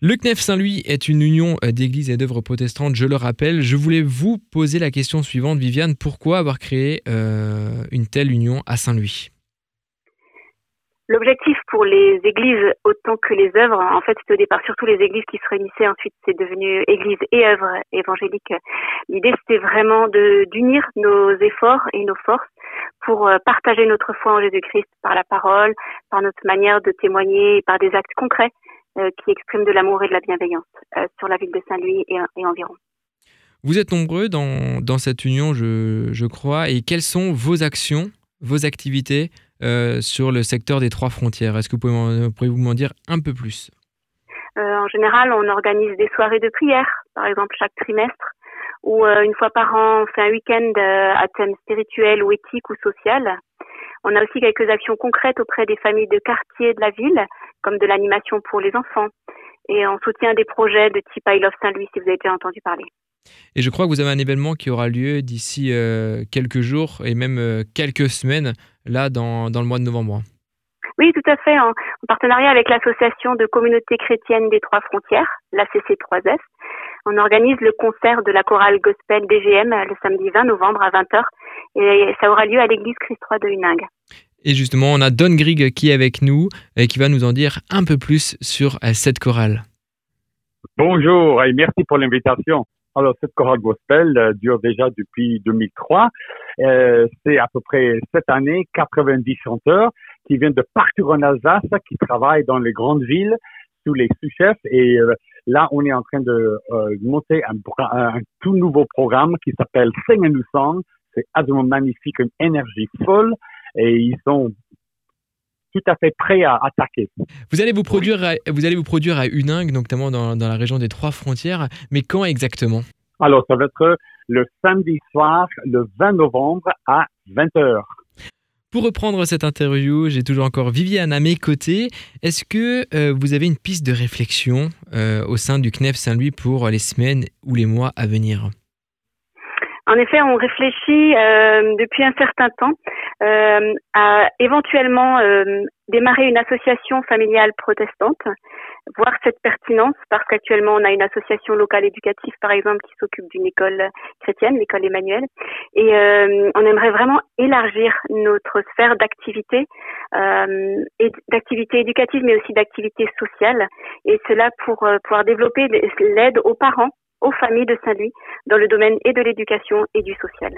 Le CNEF Saint-Louis est une union euh, d'églises et d'œuvres protestantes, je le rappelle. Je voulais vous poser la question suivante, Viviane. Pourquoi avoir créé euh, une telle union à Saint-Louis? L'objectif pour les églises autant que les œuvres, en fait, c'était au départ surtout les églises qui se réunissaient. Ensuite, c'est devenu église et œuvres évangéliques. L'idée, c'était vraiment d'unir nos efforts et nos forces pour euh, partager notre foi en Jésus-Christ par la parole, par notre manière de témoigner, par des actes concrets qui expriment de l'amour et de la bienveillance euh, sur la ville de Saint-Louis et, environ. Vous êtes nombreux dans, dans cette union, je, je, crois, et quelles sont vos actions, vos activités euh, sur le secteur des trois frontières? Est-ce que vous pouvez, vous m'en dire un peu plus? En général, on organise des soirées de prière, par exemple chaque trimestre, ou une fois par an, on fait un week-end à thème spirituel ou éthique ou social. On a aussi quelques actions concrètes auprès des familles de quartier de la ville, comme de l'animation pour les enfants. Et on soutient des projets de type I Love Saint-Louis, si vous avez déjà entendu parler. Et je crois que vous avez un événement qui aura lieu d'ici euh, quelques jours et même euh, quelques semaines, là, dans, dans, le mois de novembre. Oui, tout à fait, en, partenariat avec l'association de communautés chrétiennes des Trois Frontières, la CC3S. On organise le concert de la chorale gospel DGM le samedi 20 novembre à 20h et ça aura lieu à l'église Christ 3 de Huningue. Et justement, on a Don Grigg qui est avec nous et qui va nous en dire un peu plus sur euh, cette chorale. Bonjour et merci pour l'invitation. Alors, cette chorale gospel euh, dure déjà depuis 2003. Euh, c'est à peu près cette année 90 chanteurs qui viennent de partout en Alsace, qui travaillent dans les grandes villes sous les sous-chefs. Et là, on est en train de monter un, tout nouveau programme qui s'appelle Sing a New Song. C'est absolument magnifique, une énergie folle et ils sont tout à fait prêts à attaquer. Vous allez vous produire, à, vous allez vous produire à Uningue, notamment dans, dans la région des Trois Frontières, mais quand exactement? Alors, ça va être le samedi soir, le 20 novembre à 20h. Pour reprendre cette interview, j'ai toujours encore Viviane à mes côtés. Est-ce que euh, vous avez une piste de réflexion euh, au sein du CNEF Saint-Louis pour les semaines ou les mois à venir? En effet, on réfléchit euh, depuis un certain temps euh, à éventuellement euh, démarrer une association familiale protestante, voir cette pertinence, parce qu'actuellement on a une association locale éducative, par exemple, qui s'occupe d'une école chrétienne, l'école Emmanuel, et on aimerait vraiment élargir notre sphère d'activité, et d'activité éducative, mais aussi d'activité sociale, et cela pour pouvoir développer l'aide aux parents aux familles de Saint-Louis dans le domaine et de l'éducation et du social.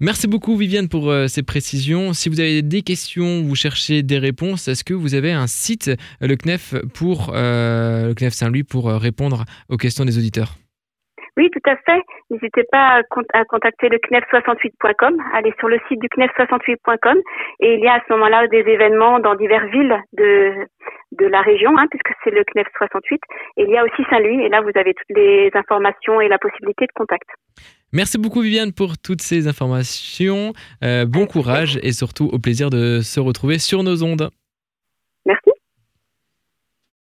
Merci beaucoup Viviane pour euh, ces précisions. Si vous avez des questions, vous cherchez des réponses, est-ce que vous avez un site, euh, le CNEF, pour, euh, le CNEF Saint-Louis, pour répondre aux questions des auditeurs? Oui, tout à fait. N'hésitez pas à, contacter le CNEF68.com, allez sur le site du CNEF68.com et il y a à ce moment-là des événements dans diverses villes de, de la région, hein, puisque c'est le CNEF 68. Et il y a aussi Saint-Louis et là vous avez toutes les informations et la possibilité de contact. Merci beaucoup Viviane pour toutes ces informations. Euh, bon courage et surtout au plaisir de se retrouver sur nos ondes.